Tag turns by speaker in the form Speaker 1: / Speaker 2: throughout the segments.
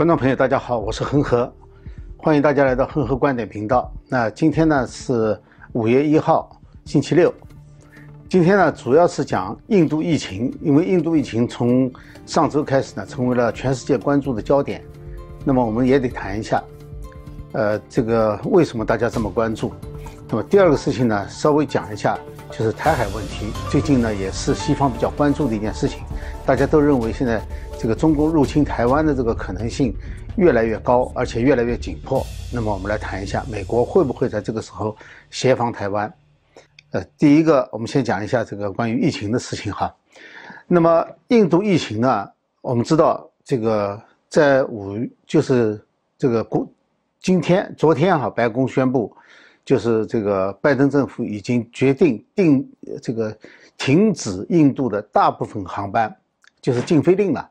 Speaker 1: 观众朋友，大家好，我是恒河，欢迎大家来到恒河观点频道。那今天呢是五月一号，星期六。今天呢主要是讲印度疫情，因为印度疫情从上周开始呢成为了全世界关注的焦点。那么我们也得谈一下，呃，这个为什么大家这么关注？那么第二个事情呢，稍微讲一下，就是台海问题。最近呢也是西方比较关注的一件事情，大家都认为现在。这个中共入侵台湾的这个可能性越来越高，而且越来越紧迫。那么我们来谈一下，美国会不会在这个时候协防台湾？呃，第一个，我们先讲一下这个关于疫情的事情哈。那么印度疫情呢，我们知道这个在五就是这个国今天昨天哈，白宫宣布，就是这个拜登政府已经决定定这个停止印度的大部分航班，就是禁飞令了。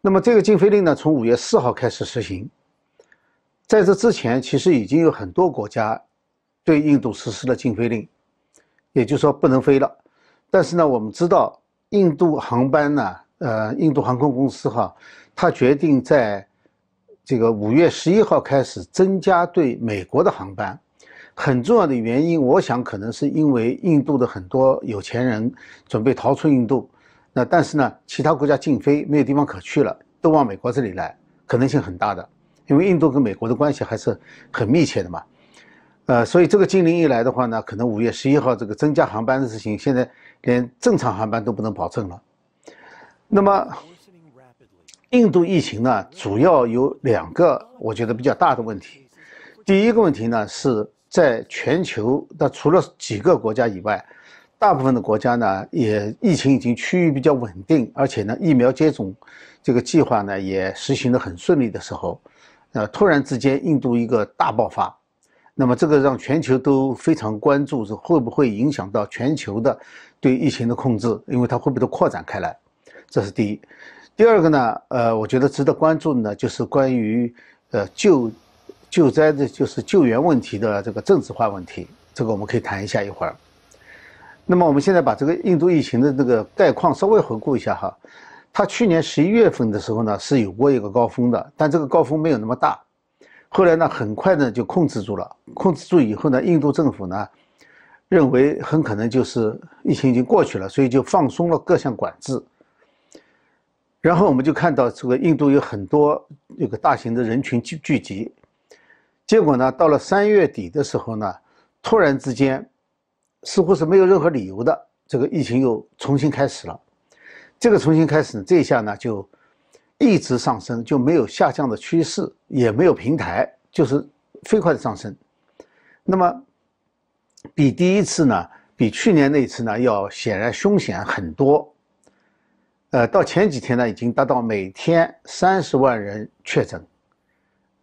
Speaker 1: 那么这个禁飞令呢，从五月四号开始实行。在这之前，其实已经有很多国家对印度实施了禁飞令，也就是说不能飞了。但是呢，我们知道印度航班呢，呃，印度航空公司哈，它决定在这个五月十一号开始增加对美国的航班。很重要的原因，我想可能是因为印度的很多有钱人准备逃出印度。那但是呢，其他国家禁飞没有地方可去了，都往美国这里来，可能性很大的，因为印度跟美国的关系还是很密切的嘛，呃，所以这个禁令一来的话呢，可能五月十一号这个增加航班的事情，现在连正常航班都不能保证了。那么，印度疫情呢，主要有两个我觉得比较大的问题，第一个问题呢是在全球的除了几个国家以外。大部分的国家呢，也疫情已经趋于比较稳定，而且呢，疫苗接种这个计划呢也实行的很顺利的时候，呃，突然之间印度一个大爆发，那么这个让全球都非常关注，是会不会影响到全球的对疫情的控制？因为它会不会扩展开来？这是第一。第二个呢，呃，我觉得值得关注的呢，就是关于呃就救灾的，就是救援问题的这个政治化问题，这个我们可以谈一下一会儿。那么我们现在把这个印度疫情的这个概况稍微回顾一下哈，它去年十一月份的时候呢是有过一个高峰的，但这个高峰没有那么大，后来呢很快呢就控制住了，控制住以后呢，印度政府呢认为很可能就是疫情已经过去了，所以就放松了各项管制，然后我们就看到这个印度有很多这个大型的人群聚聚集，结果呢到了三月底的时候呢，突然之间。似乎是没有任何理由的，这个疫情又重新开始了。这个重新开始，这一下呢就一直上升，就没有下降的趋势，也没有平台，就是飞快的上升。那么比第一次呢，比去年那次呢要显然凶险很多。呃，到前几天呢，已经达到每天三十万人确诊，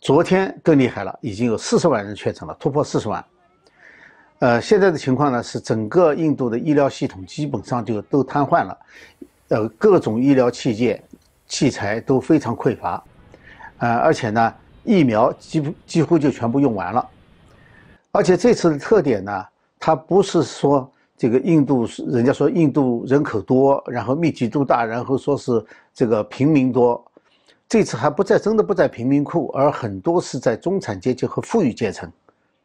Speaker 1: 昨天更厉害了，已经有四十万人确诊了，突破四十万。呃，现在的情况呢是整个印度的医疗系统基本上就都瘫痪了，呃，各种医疗器械、器材都非常匮乏，呃，而且呢，疫苗几乎几乎就全部用完了，而且这次的特点呢，它不是说这个印度是人家说印度人口多，然后密集度大，然后说是这个平民多，这次还不在真的不在贫民窟，而很多是在中产阶级和富裕阶层。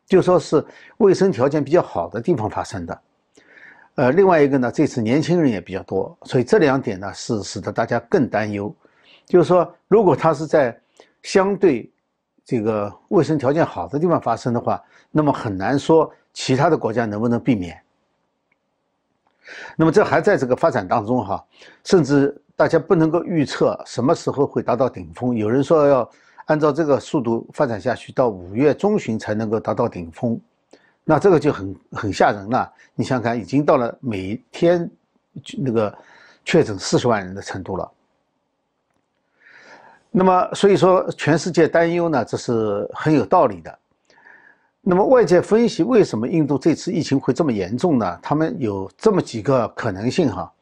Speaker 1: 就说是卫生条件比较好的地方发生的，呃，另外一个呢，这次年轻人也比较多，所以这两点呢是使得大家更担忧。就是说，如果它是在相对这个卫生条件好的地方发生的话，那么很难说其他的国家能不能避免。那么这还在这个发展当中哈，甚至大家不能够预测什么时候会达到顶峰。有人说要。按照这个速度发展下去，到五月中旬才能够达到顶峰，那这个就很很吓人了。你想想看，已经到了每天那个确诊四十万人的程度了。那么，所以说全世界担忧呢，这是很有道理的。那么外界分析为什么印度这次疫情会这么严重呢？他们有这么几个可能性哈。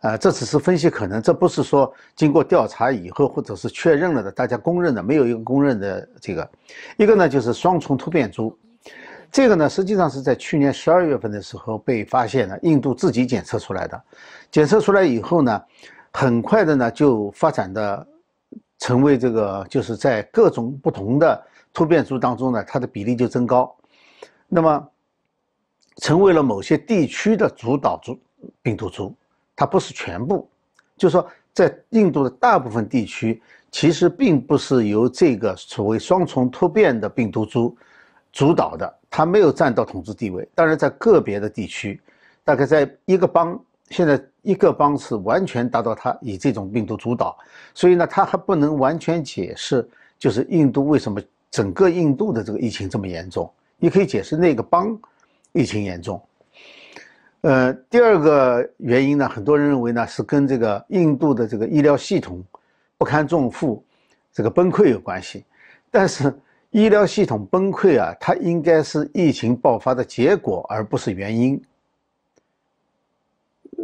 Speaker 1: 呃，这只是分析可能，这不是说经过调查以后或者是确认了的，大家公认的，没有一个公认的这个。一个呢就是双重突变株，这个呢实际上是在去年十二月份的时候被发现的，印度自己检测出来的。检测出来以后呢，很快的呢就发展的成为这个就是在各种不同的突变株当中呢，它的比例就增高，那么成为了某些地区的主导株病毒株，它不是全部，就是说在印度的大部分地区，其实并不是由这个所谓双重突变的病毒株主导的，它没有占到统治地位。当然，在个别的地区，大概在一个邦。现在一个邦是完全达到它以这种病毒主导，所以呢，它还不能完全解释，就是印度为什么整个印度的这个疫情这么严重。你可以解释那个邦疫情严重。呃，第二个原因呢，很多人认为呢是跟这个印度的这个医疗系统不堪重负，这个崩溃有关系。但是医疗系统崩溃啊，它应该是疫情爆发的结果，而不是原因。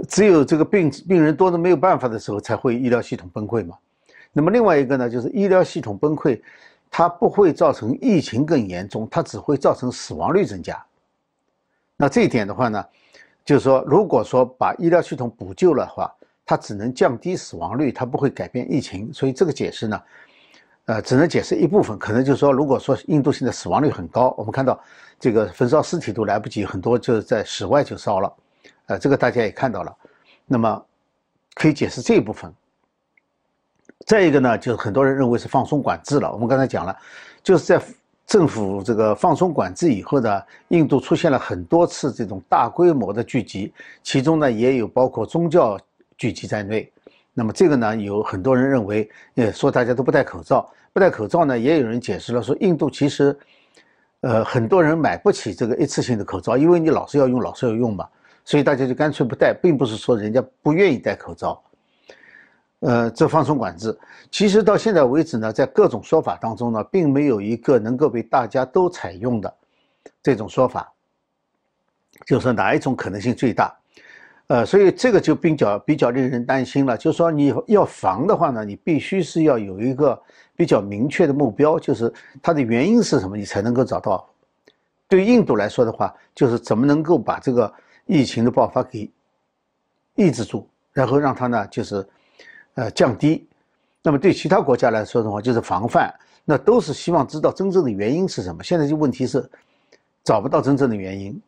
Speaker 1: 只有这个病病人多的没有办法的时候，才会医疗系统崩溃嘛。那么另外一个呢，就是医疗系统崩溃，它不会造成疫情更严重，它只会造成死亡率增加。那这一点的话呢，就是说，如果说把医疗系统补救了的话，它只能降低死亡率，它不会改变疫情。所以这个解释呢，呃，只能解释一部分。可能就是说，如果说印度现在死亡率很高，我们看到这个焚烧尸体都来不及，很多就是在室外就烧了。呃，这个大家也看到了，那么可以解释这一部分。再一个呢，就是很多人认为是放松管制了。我们刚才讲了，就是在政府这个放松管制以后呢，印度出现了很多次这种大规模的聚集，其中呢也有包括宗教聚集在内。那么这个呢，有很多人认为，呃，说大家都不戴口罩，不戴口罩呢，也有人解释了说，印度其实，呃，很多人买不起这个一次性的口罩，因为你老是要用，老是要用嘛。所以大家就干脆不戴，并不是说人家不愿意戴口罩，呃，这放松管制。其实到现在为止呢，在各种说法当中呢，并没有一个能够被大家都采用的这种说法，就是哪一种可能性最大？呃，所以这个就比较比较令人担心了。就是说你要防的话呢，你必须是要有一个比较明确的目标，就是它的原因是什么，你才能够找到。对印度来说的话，就是怎么能够把这个。疫情的爆发给抑制住，然后让它呢就是，呃降低。那么对其他国家来说的话，就是防范。那都是希望知道真正的原因是什么。现在就问题是找不到真正的原因。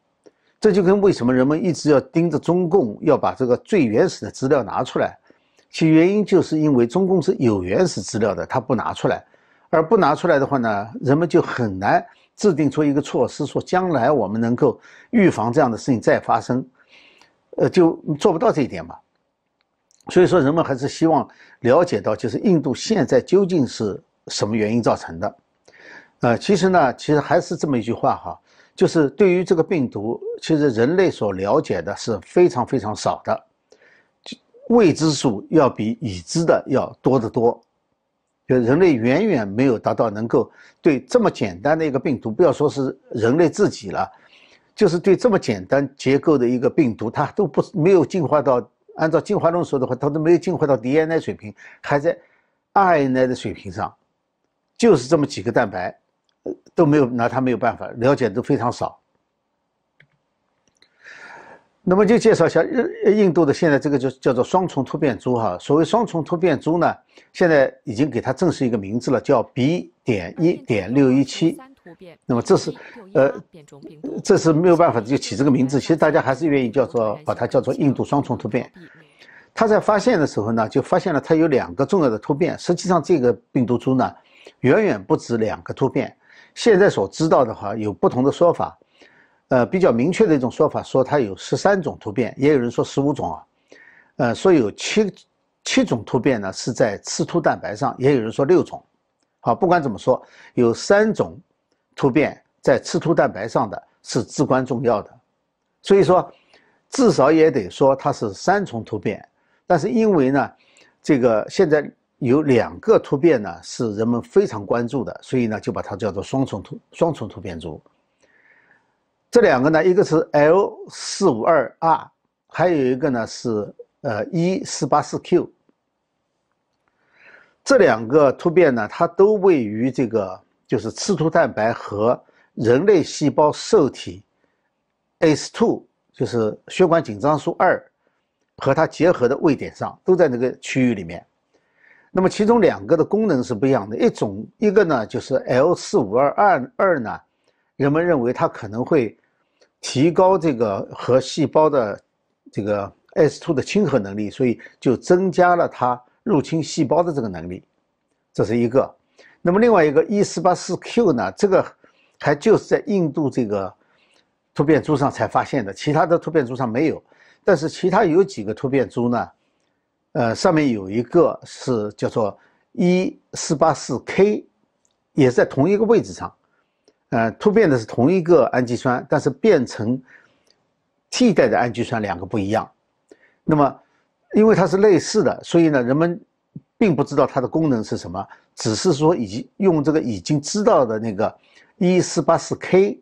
Speaker 1: 这就跟为什么人们一直要盯着中共，要把这个最原始的资料拿出来，其原因就是因为中共是有原始资料的，他不拿出来，而不拿出来的话呢，人们就很难。制定出一个措施，说将来我们能够预防这样的事情再发生，呃，就做不到这一点嘛。所以说，人们还是希望了解到，就是印度现在究竟是什么原因造成的。呃，其实呢，其实还是这么一句话哈，就是对于这个病毒，其实人类所了解的是非常非常少的，未知数要比已知的要多得多。就人类远远没有达到能够对这么简单的一个病毒，不要说是人类自己了，就是对这么简单结构的一个病毒，它都不没有进化到按照进化论说的话，它都没有进化到 DNA 水平，还在 RNA 的水平上，就是这么几个蛋白，都没有拿它没有办法了解都非常少。那么就介绍一下印印度的现在这个就叫做双重突变株哈。所谓双重突变株呢，现在已经给它正式一个名字了，叫 B 点一点六一七。那么这是呃，这是没有办法就起这个名字。其实大家还是愿意叫做把它叫做印度双重突变。他在发现的时候呢，就发现了它有两个重要的突变。实际上这个病毒株呢，远远不止两个突变。现在所知道的话，有不同的说法。呃，比较明确的一种说法说它有十三种突变，也有人说十五种啊，呃，说有七七种突变呢是在刺突蛋白上，也有人说六种。好，不管怎么说，有三种突变在刺突蛋白上的是至关重要的，所以说至少也得说它是三重突变。但是因为呢，这个现在有两个突变呢是人们非常关注的，所以呢就把它叫做双重突双重突变株。这两个呢，一个是 L 四五二 R，还有一个呢是呃 E 四八四 Q。这两个突变呢，它都位于这个就是刺突蛋白和人类细胞受体 ACE2，就是血管紧张素二和它结合的位点上，都在那个区域里面。那么其中两个的功能是不一样的，一种一个呢就是 L 四五二二二呢，人们认为它可能会提高这个和细胞的这个 S2 的亲和能力，所以就增加了它入侵细胞的这个能力，这是一个。那么另外一个 E 四八四 Q 呢，这个还就是在印度这个突变株上才发现的，其他的突变株上没有。但是其他有几个突变株呢？呃，上面有一个是叫做 E 四八四 K，也在同一个位置上，呃，突变的是同一个氨基酸，但是变成替代的氨基酸两个不一样。那么，因为它是类似的，所以呢，人们并不知道它的功能是什么，只是说已经用这个已经知道的那个一四八四 K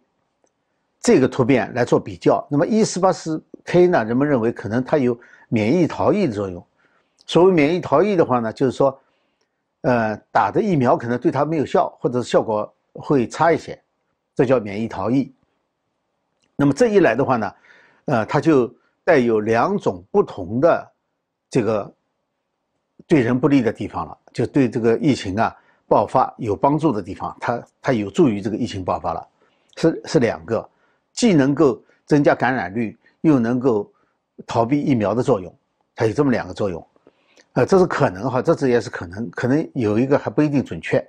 Speaker 1: 这个突变来做比较。那么一四八四 K 呢？人们认为可能它有免疫逃逸的作用。所谓免疫逃逸的话呢，就是说，呃，打的疫苗可能对它没有效，或者效果会差一些，这叫免疫逃逸。那么这一来的话呢，呃，它就带有两种不同的这个对人不利的地方了，就对这个疫情啊爆发有帮助的地方，它它有助于这个疫情爆发了，是是两个，既能够增加感染率。又能够逃避疫苗的作用，它有这么两个作用，呃，这是可能哈，这只也是可能，可能有一个还不一定准确。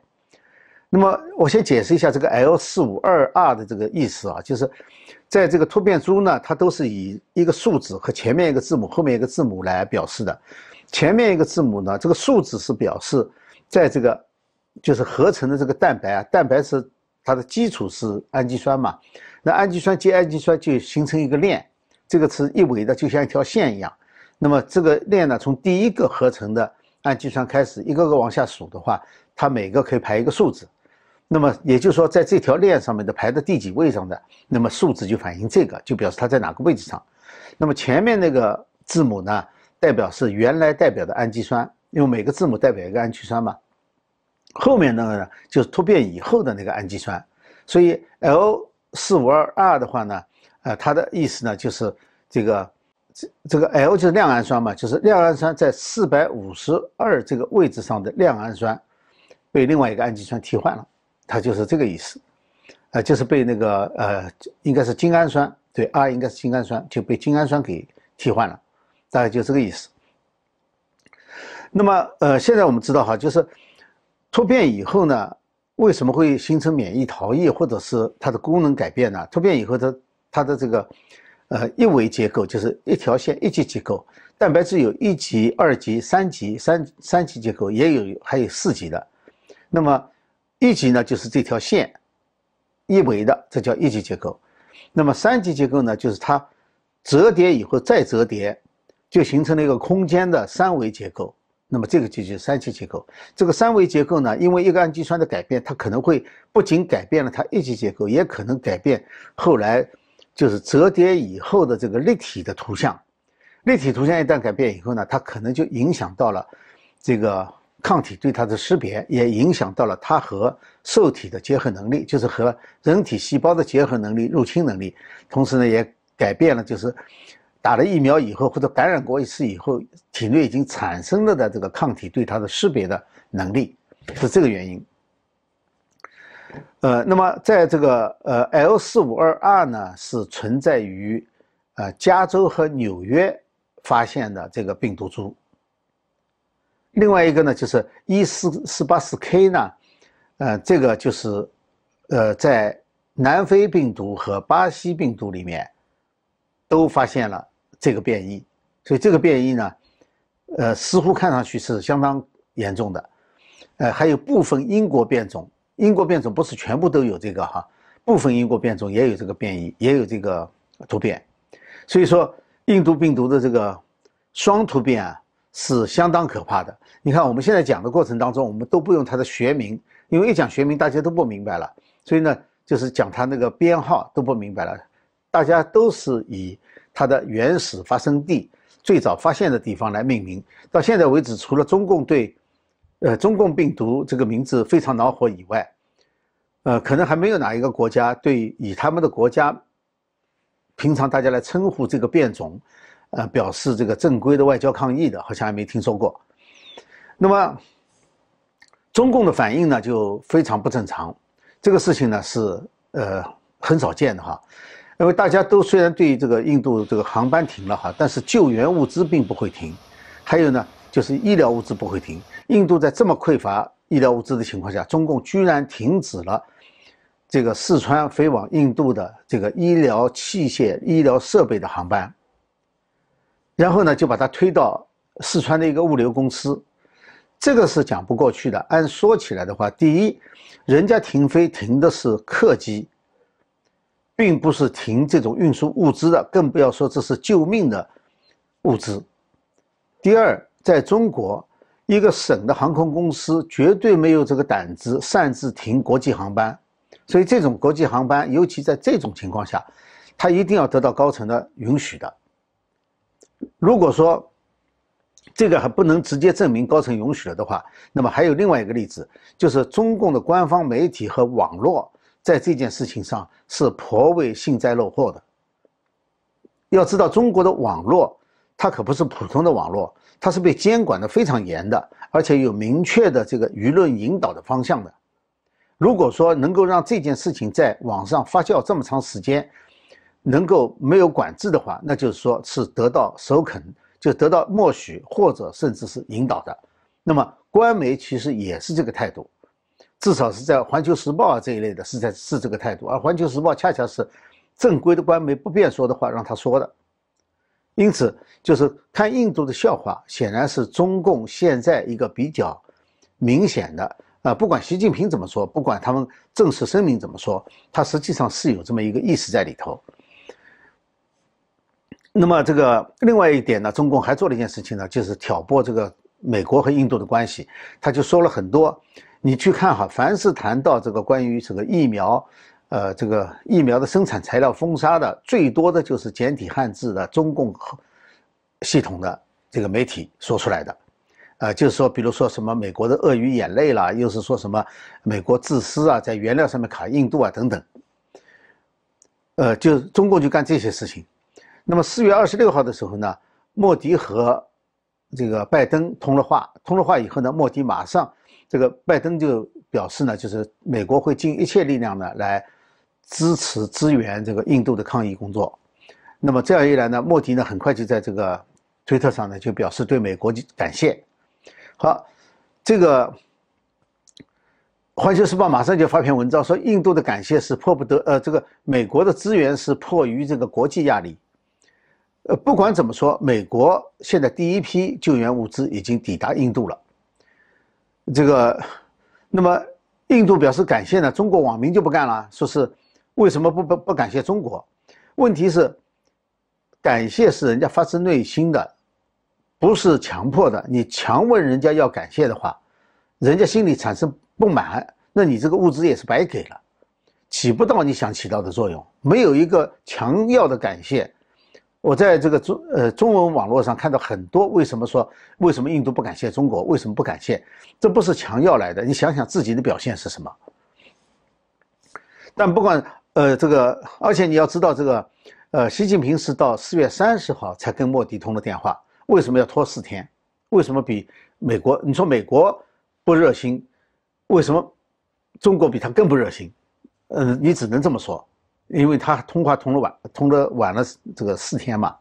Speaker 1: 那么我先解释一下这个 L 四五二 R 的这个意思啊，就是在这个突变株呢，它都是以一个数字和前面一个字母、后面一个字母来表示的。前面一个字母呢，这个数字是表示在这个就是合成的这个蛋白啊，蛋白是它的基础是氨基酸嘛，那氨基酸接氨基酸就形成一个链。这个是一维的，就像一条线一样。那么这个链呢，从第一个合成的氨基酸开始，一个个往下数的话，它每个可以排一个数字。那么也就是说，在这条链上面的排在第几位上的，那么数字就反映这个，就表示它在哪个位置上。那么前面那个字母呢，代表是原来代表的氨基酸，因为每个字母代表一个氨基酸嘛。后面那个呢，就是突变以后的那个氨基酸。所以 L 四五二 R 的话呢。呃，它的意思呢，就是这个这这个 L 就是亮氨酸嘛，就是亮氨酸在四百五十二这个位置上的亮氨酸，被另外一个氨基酸替换了，它就是这个意思，呃，就是被那个呃，应该是精氨酸，对，R 应该是精氨酸，就被精氨酸给替换了，大概就这个意思。那么，呃，现在我们知道哈，就是突变以后呢，为什么会形成免疫逃逸，或者是它的功能改变呢？突变以后它。它的这个，呃，一维结构就是一条线一级结构，蛋白质有一级、二级、三级、三三级结构，也有还有四级的。那么一级呢，就是这条线一维的，这叫一级结构。那么三级结构呢，就是它折叠以后再折叠，就形成了一个空间的三维结构。那么这个就叫三级结构。这个三维结构呢，因为一个氨基酸的改变，它可能会不仅改变了它一级结构，也可能改变后来。就是折叠以后的这个立体的图像，立体图像一旦改变以后呢，它可能就影响到了这个抗体对它的识别，也影响到了它和受体的结合能力，就是和人体细胞的结合能力、入侵能力。同时呢，也改变了就是打了疫苗以后或者感染过一次以后，体内已经产生了的这个抗体对它的识别的能力，是这个原因。呃，那么在这个呃 L 四五二 R 呢，是存在于呃加州和纽约发现的这个病毒株。另外一个呢，就是一四四八四 K 呢，呃，这个就是呃在南非病毒和巴西病毒里面都发现了这个变异，所以这个变异呢，呃，似乎看上去是相当严重的。呃，还有部分英国变种。英国变种不是全部都有这个哈，部分英国变种也有这个变异，也有这个突变，所以说印度病毒的这个双突变啊是相当可怕的。你看我们现在讲的过程当中，我们都不用它的学名，因为一讲学名大家都不明白了，所以呢就是讲它那个编号都不明白了，大家都是以它的原始发生地、最早发现的地方来命名。到现在为止，除了中共对。呃，中共病毒这个名字非常恼火以外，呃，可能还没有哪一个国家对以他们的国家平常大家来称呼这个变种，呃，表示这个正规的外交抗议的，好像还没听说过。那么，中共的反应呢就非常不正常，这个事情呢是呃很少见的哈，因为大家都虽然对这个印度这个航班停了哈，但是救援物资并不会停，还有呢就是医疗物资不会停。印度在这么匮乏医疗物资的情况下，中共居然停止了这个四川飞往印度的这个医疗器械、医疗设备的航班，然后呢就把它推到四川的一个物流公司。这个是讲不过去的。按说起来的话，第一，人家停飞停的是客机，并不是停这种运输物资的，更不要说这是救命的物资。第二，在中国，一个省的航空公司绝对没有这个胆子擅自停国际航班，所以这种国际航班，尤其在这种情况下，它一定要得到高层的允许的。如果说，这个还不能直接证明高层允许了的话，那么还有另外一个例子，就是中共的官方媒体和网络在这件事情上是颇为幸灾乐祸的。要知道，中国的网络它可不是普通的网络，它是被监管的非常严的，而且有明确的这个舆论引导的方向的。如果说能够让这件事情在网上发酵这么长时间，能够没有管制的话，那就是说是得到首肯。就得到默许或者甚至是引导的，那么官媒其实也是这个态度，至少是在《环球时报》啊这一类的是在是这个态度，而《环球时报》恰恰是正规的官媒不便说的话让他说的，因此就是看印度的笑话，显然是中共现在一个比较明显的啊，不管习近平怎么说，不管他们正式声明怎么说，他实际上是有这么一个意思在里头。那么这个另外一点呢，中共还做了一件事情呢，就是挑拨这个美国和印度的关系。他就说了很多，你去看哈，凡是谈到这个关于这个疫苗，呃，这个疫苗的生产材料封杀的，最多的就是简体汉字的中共系统的这个媒体说出来的，呃，就是说，比如说什么美国的鳄鱼眼泪啦，又是说什么美国自私啊，在原料上面卡印度啊等等，呃，就中共就干这些事情。那么四月二十六号的时候呢，莫迪和这个拜登通了话，通了话以后呢，莫迪马上这个拜登就表示呢，就是美国会尽一切力量呢来支持支援这个印度的抗疫工作。那么这样一来呢，莫迪呢很快就在这个推特上呢就表示对美国感谢。好，这个环球时报马上就发篇文章说，印度的感谢是迫不得，呃，这个美国的支援是迫于这个国际压力。呃，不管怎么说，美国现在第一批救援物资已经抵达印度了。这个，那么印度表示感谢呢？中国网民就不干了，说是为什么不不不感谢中国？问题是，感谢是人家发自内心的，不是强迫的。你强问人家要感谢的话，人家心里产生不满，那你这个物资也是白给了，起不到你想起到的作用。没有一个强要的感谢。我在这个中呃中文网络上看到很多，为什么说为什么印度不感谢中国？为什么不感谢？这不是强要来的。你想想自己的表现是什么？但不管呃这个，而且你要知道这个，呃，习近平是到四月三十号才跟莫迪通了电话，为什么要拖四天？为什么比美国？你说美国不热心，为什么中国比他更不热心？嗯，你只能这么说。因为他通话通了晚，通了晚了这个四天嘛。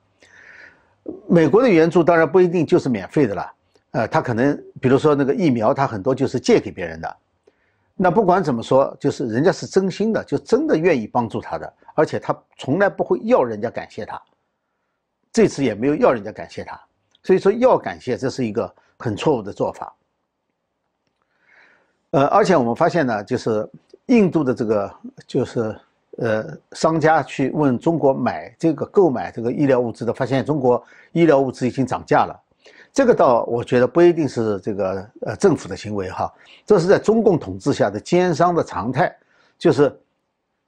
Speaker 1: 美国的援助当然不一定就是免费的了，呃，他可能比如说那个疫苗，他很多就是借给别人的。那不管怎么说，就是人家是真心的，就真的愿意帮助他的，而且他从来不会要人家感谢他。这次也没有要人家感谢他，所以说要感谢这是一个很错误的做法。呃，而且我们发现呢，就是印度的这个就是。呃，商家去问中国买这个购买这个医疗物资的，发现中国医疗物资已经涨价了。这个倒我觉得不一定是这个呃政府的行为哈，这是在中共统治下的奸商的常态，就是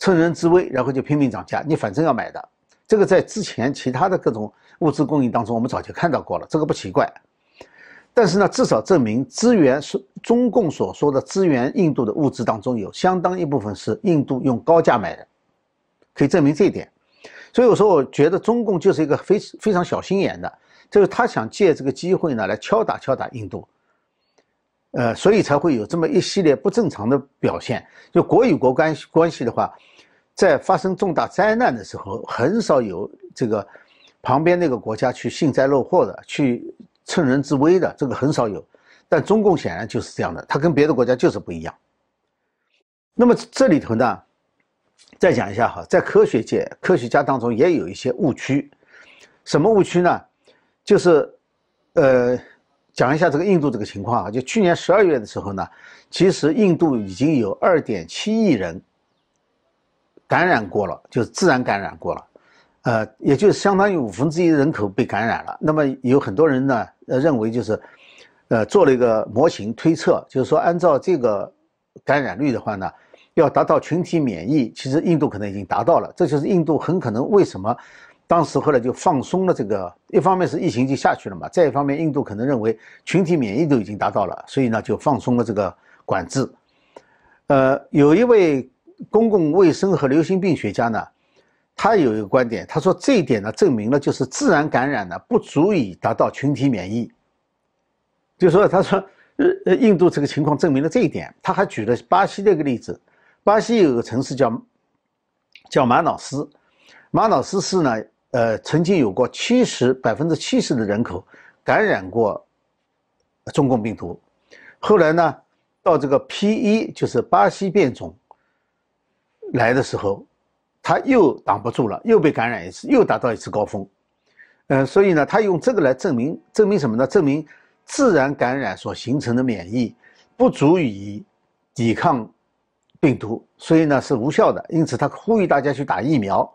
Speaker 1: 趁人之危，然后就拼命涨价。你反正要买的，这个在之前其他的各种物资供应当中，我们早就看到过了，这个不奇怪。但是呢，至少证明资源是中共所说的资源印度的物资当中有相当一部分是印度用高价买的。可以证明这一点，所以我说，我觉得中共就是一个非非常小心眼的，就是他想借这个机会呢来敲打敲打印度。呃，所以才会有这么一系列不正常的表现。就国与国关系关系的话，在发生重大灾难的时候，很少有这个旁边那个国家去幸灾乐祸的，去趁人之危的，这个很少有。但中共显然就是这样的，它跟别的国家就是不一样。那么这里头呢，再讲一下哈，在科学界科学家当中也有一些误区，什么误区呢？就是，呃，讲一下这个印度这个情况啊，就去年十二月的时候呢，其实印度已经有二点七亿人感染过了，就是自然感染过了，呃，也就是相当于五分之一人口被感染了。那么有很多人呢，呃，认为就是，呃，做了一个模型推测，就是说按照这个感染率的话呢，要达到群体免疫，其实印度可能已经达到了。这就是印度很可能为什么。当时后来就放松了这个，一方面是疫情就下去了嘛，再一方面印度可能认为群体免疫都已经达到了，所以呢就放松了这个管制。呃，有一位公共卫生和流行病学家呢，他有一个观点，他说这一点呢证明了就是自然感染呢不足以达到群体免疫。就说他说，呃，印度这个情况证明了这一点。他还举了巴西这个例子，巴西有个城市叫叫马瑙斯，马瑙斯市呢。呃，曾经有过七十百分之七十的人口感染过中共病毒，后来呢，到这个 P 一就是巴西变种来的时候，他又挡不住了，又被感染一次，又达到一次高峰。呃，所以呢，他用这个来证明，证明什么呢？证明自然感染所形成的免疫不足以抵抗病毒，所以呢是无效的。因此，他呼吁大家去打疫苗。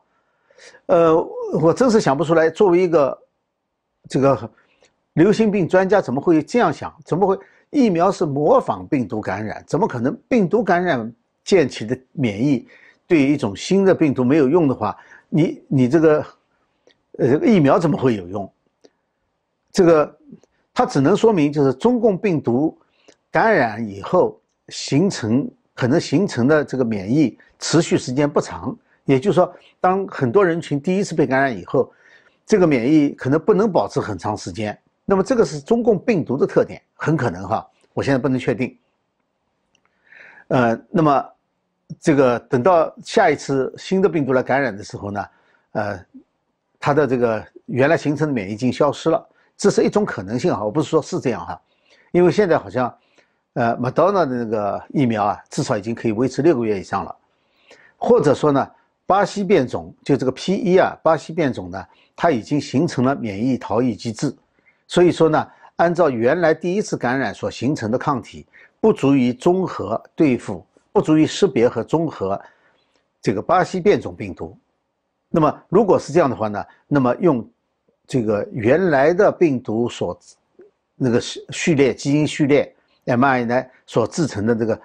Speaker 1: 呃，我真是想不出来，作为一个这个流行病专家，怎么会这样想？怎么会疫苗是模仿病毒感染？怎么可能病毒感染建起的免疫对一种新的病毒没有用的话，你你这个呃疫苗怎么会有用？这个它只能说明就是中共病毒感染以后形成可能形成的这个免疫持续时间不长。也就是说，当很多人群第一次被感染以后，这个免疫可能不能保持很长时间。那么这个是中共病毒的特点，很可能哈，我现在不能确定。呃，那么这个等到下一次新的病毒来感染的时候呢，呃，它的这个原来形成的免疫已经消失了，这是一种可能性哈，我不是说是这样哈，因为现在好像，呃，莫德纳的那个疫苗啊，至少已经可以维持六个月以上了，或者说呢。巴西变种就这个 P 一啊，巴西变种呢，它已经形成了免疫逃逸机制，所以说呢，按照原来第一次感染所形成的抗体，不足以综合对付，不足以识别和综合这个巴西变种病毒。那么如果是这样的话呢，那么用这个原来的病毒所那个序序列基因序列 mRNA 所制成的这个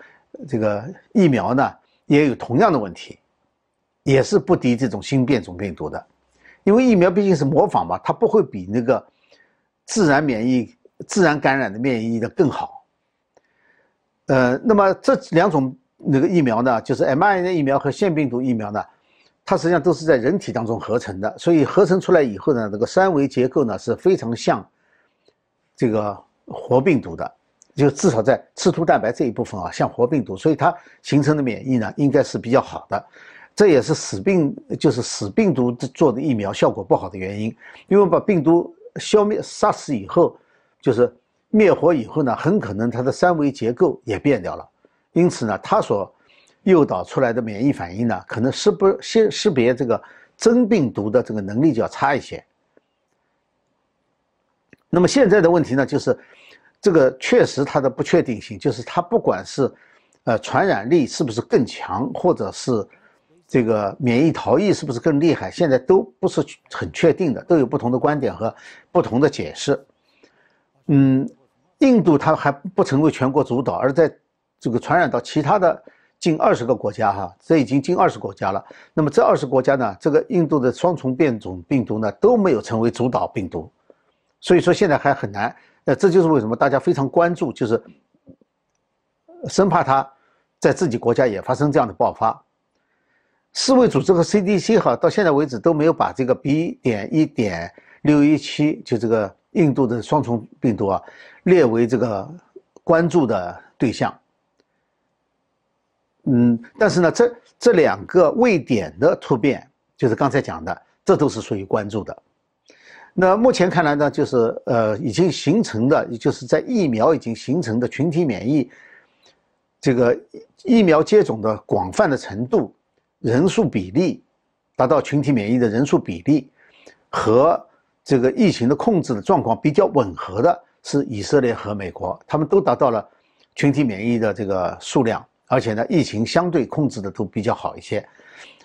Speaker 1: 这个疫苗呢，也有同样的问题。也是不敌这种新变种病毒的，因为疫苗毕竟是模仿嘛，它不会比那个自然免疫、自然感染的免疫的更好。呃，那么这两种那个疫苗呢，就是 mRNA 疫苗和腺病毒疫苗呢，它实际上都是在人体当中合成的，所以合成出来以后呢，这个三维结构呢是非常像这个活病毒的，就至少在刺突蛋白这一部分啊像活病毒，所以它形成的免疫呢应该是比较好的。这也是死病，就是死病毒做的疫苗效果不好的原因，因为把病毒消灭、杀死以后，就是灭活以后呢，很可能它的三维结构也变掉了，因此呢，它所诱导出来的免疫反应呢，可能识不识识别这个真病毒的这个能力就要差一些。那么现在的问题呢，就是这个确实它的不确定性，就是它不管是呃传染力是不是更强，或者是这个免疫逃逸是不是更厉害？现在都不是很确定的，都有不同的观点和不同的解释。嗯，印度它还不成为全国主导，而在这个传染到其他的近二十个国家哈，这已经近二十国家了。那么这二十国家呢，这个印度的双重变种病毒呢都没有成为主导病毒，所以说现在还很难。那，这就是为什么大家非常关注，就是生怕它在自己国家也发生这样的爆发。世卫组织和 CDC 哈，到现在为止都没有把这个 B. 点一点六一七就这个印度的双重病毒啊列为这个关注的对象。嗯，但是呢，这这两个位点的突变，就是刚才讲的，这都是属于关注的。那目前看来呢，就是呃，已经形成的，也就是在疫苗已经形成的群体免疫，这个疫苗接种的广泛的程度、人数比例，达到群体免疫的人数比例和这个疫情的控制的状况比较吻合的，是以色列和美国，他们都达到了群体免疫的这个数量。而且呢，疫情相对控制的都比较好一些。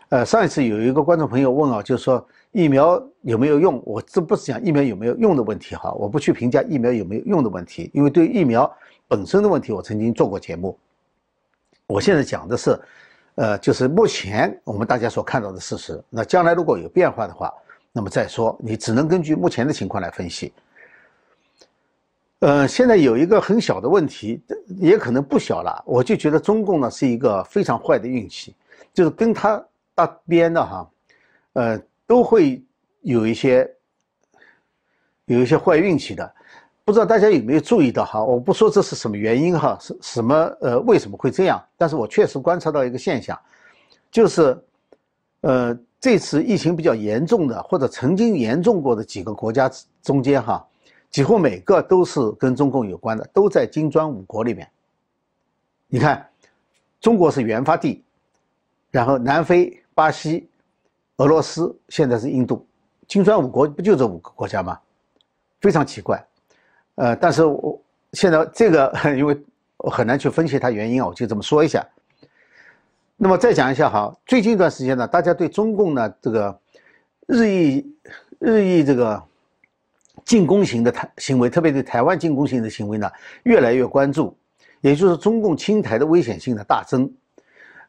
Speaker 1: 呃，上一次有一个观众朋友问啊，就是说疫苗有没有用？我这不是讲疫苗有没有用的问题哈，我不去评价疫苗有没有用的问题，因为对疫苗本身的问题，我曾经做过节目。我现在讲的是，呃，就是目前我们大家所看到的事实。那将来如果有变化的话，那么再说，你只能根据目前的情况来分析。呃，现在有一个很小的问题，也可能不小了。我就觉得中共呢是一个非常坏的运气，就是跟他搭边的哈，呃，都会有一些有一些坏运气的。不知道大家有没有注意到哈？我不说这是什么原因哈，是什么呃为什么会这样？但是我确实观察到一个现象，就是呃这次疫情比较严重的或者曾经严重过的几个国家中间哈。几乎每个都是跟中共有关的，都在金砖五国里面。你看，中国是原发地，然后南非、巴西、俄罗斯，现在是印度，金砖五国不就这五个国家吗？非常奇怪。呃，但是我现在这个 因为我很难去分析它原因啊，我就这么说一下。那么再讲一下哈，最近一段时间呢，大家对中共呢这个日益日益这个。进攻型的台行为，特别对台湾进攻型的行为呢，越来越关注，也就是中共侵台的危险性的大增。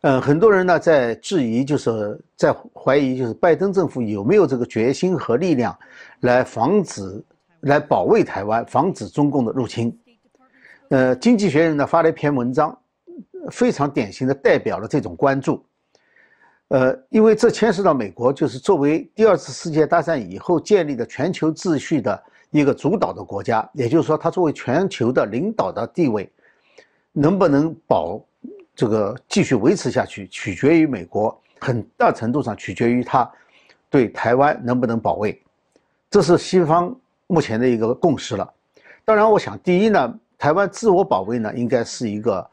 Speaker 1: 嗯，很多人呢在质疑，就是在怀疑，就是拜登政府有没有这个决心和力量，来防止、来保卫台湾，防止中共的入侵。呃，经济学人呢发了一篇文章，非常典型的代表了这种关注。呃，因为这牵涉到美国，就是作为第二次世界大战以后建立的全球秩序的一个主导的国家，也就是说，它作为全球的领导的地位，能不能保这个继续维持下去，取决于美国，很大程度上取决于它对台湾能不能保卫，这是西方目前的一个共识了。当然，我想第一呢，台湾自我保卫呢，应该是一个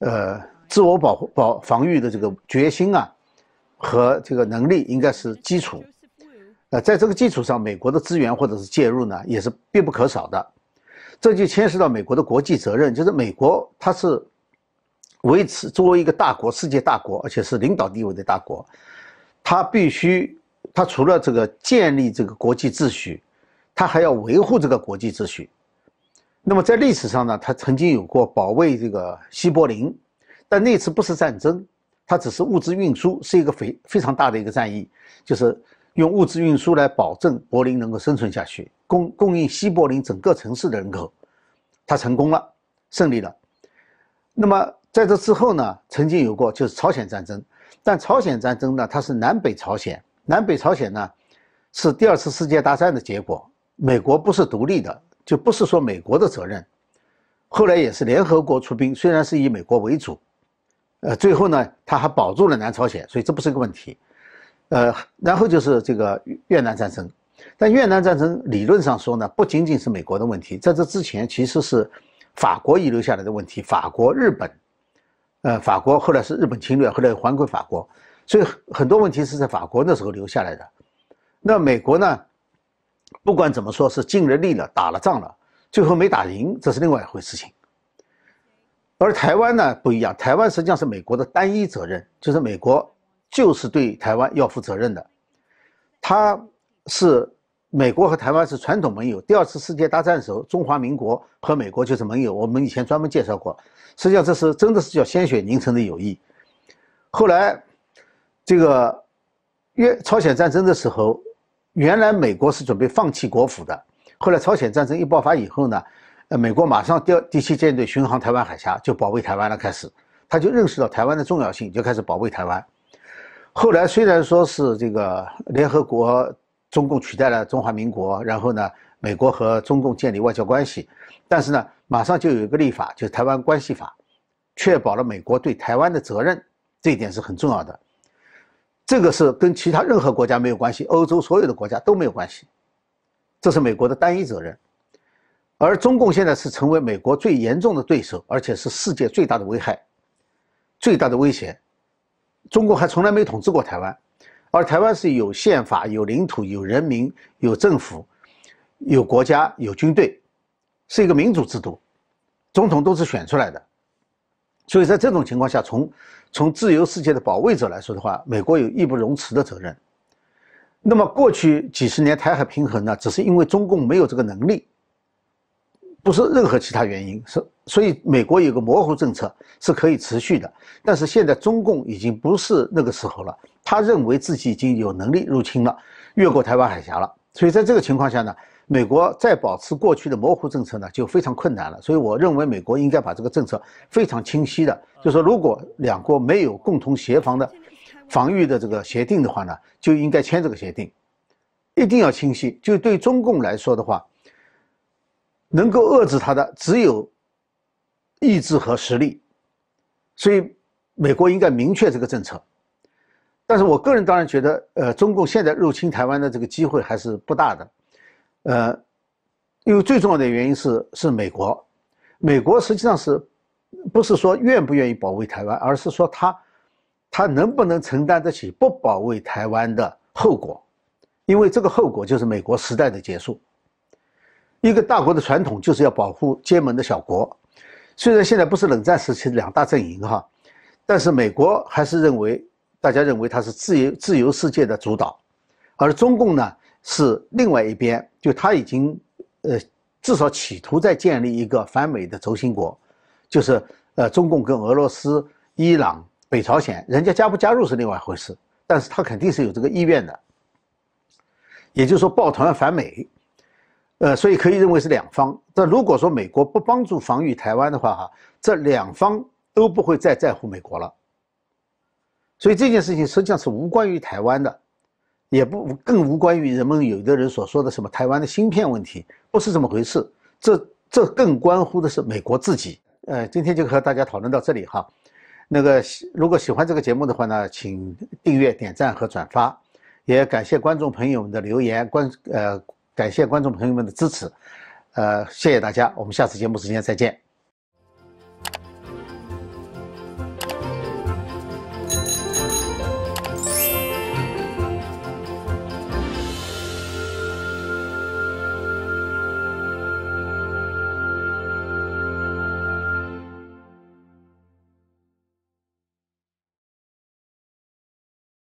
Speaker 1: 呃自我保护保防御的这个决心啊。和这个能力应该是基础，呃，在这个基础上，美国的资源或者是介入呢，也是必不可少的。这就牵涉到美国的国际责任，就是美国它是维持作为一个大国、世界大国，而且是领导地位的大国，它必须，它除了这个建立这个国际秩序，它还要维护这个国际秩序。那么在历史上呢，它曾经有过保卫这个西柏林，但那次不是战争。它只是物资运输，是一个非非常大的一个战役，就是用物资运输来保证柏林能够生存下去，供供应西柏林整个城市的人口，它成功了，胜利了。那么在这之后呢，曾经有过就是朝鲜战争，但朝鲜战争呢，它是南北朝鲜，南北朝鲜呢是第二次世界大战的结果，美国不是独立的，就不是说美国的责任，后来也是联合国出兵，虽然是以美国为主。呃，最后呢，他还保住了南朝鲜，所以这不是一个问题。呃，然后就是这个越南战争，但越南战争理论上说呢，不仅仅是美国的问题，在这之前其实是法国遗留下来的问题。法国、日本，呃，法国后来是日本侵略，后来还归法国，所以很多问题是在法国那时候留下来的。那美国呢，不管怎么说，是尽了力了，打了仗了，最后没打赢，这是另外一回事情。而台湾呢不一样，台湾实际上是美国的单一责任，就是美国就是对台湾要负责任的。它是美国和台湾是传统盟友，第二次世界大战时候，中华民国和美国就是盟友。我们以前专门介绍过，实际上这是真的是叫鲜血凝成的友谊。后来这个越朝鲜战争的时候，原来美国是准备放弃国府的，后来朝鲜战争一爆发以后呢。呃，美国马上调第七舰队巡航台湾海峡，就保卫台湾了。开始，他就认识到台湾的重要性，就开始保卫台湾。后来虽然说是这个联合国，中共取代了中华民国，然后呢，美国和中共建立外交关系，但是呢，马上就有一个立法，就是《台湾关系法》，确保了美国对台湾的责任，这一点是很重要的。这个是跟其他任何国家没有关系，欧洲所有的国家都没有关系，这是美国的单一责任。而中共现在是成为美国最严重的对手，而且是世界最大的危害、最大的威胁。中国还从来没统治过台湾，而台湾是有宪法、有领土、有人民、有政府、有国家、有军队，是一个民主制度，总统都是选出来的。所以在这种情况下，从从自由世界的保卫者来说的话，美国有义不容辞的责任。那么过去几十年台海平衡呢，只是因为中共没有这个能力，不是任何其他原因。是所以美国有个模糊政策是可以持续的。但是现在中共已经不是那个时候了，他认为自己已经有能力入侵了，越过台湾海峡了。所以在这个情况下呢，美国再保持过去的模糊政策呢，就非常困难了。所以我认为美国应该把这个政策非常清晰的。就说如果两国没有共同协防的防御的这个协定的话呢，就应该签这个协定，一定要清晰。就对中共来说的话，能够遏制他的只有意志和实力，所以美国应该明确这个政策。但是我个人当然觉得，呃，中共现在入侵台湾的这个机会还是不大的，呃，因为最重要的原因是是美国，美国实际上是。不是说愿不愿意保卫台湾，而是说他，他能不能承担得起不保卫台湾的后果？因为这个后果就是美国时代的结束。一个大国的传统就是要保护结盟的小国。虽然现在不是冷战时期的两大阵营哈，但是美国还是认为，大家认为它是自由自由世界的主导，而中共呢是另外一边，就他已经呃至少企图在建立一个反美的轴心国。就是呃，中共跟俄罗斯、伊朗、北朝鲜，人家加不加入是另外一回事，但是他肯定是有这个意愿的。也就是说，抱团反美，呃，所以可以认为是两方。但如果说美国不帮助防御台湾的话，哈，这两方都不会再在乎美国了。所以这件事情实际上是无关于台湾的，也不更无关于人们有的人所说的什么台湾的芯片问题，不是这么回事。这这更关乎的是美国自己。呃，今天就和大家讨论到这里哈。那个，如果喜欢这个节目的话呢，请订阅、点赞和转发。也感谢观众朋友们的留言，观呃，感谢观众朋友们的支持。呃，谢谢大家，我们下次节目时间再见。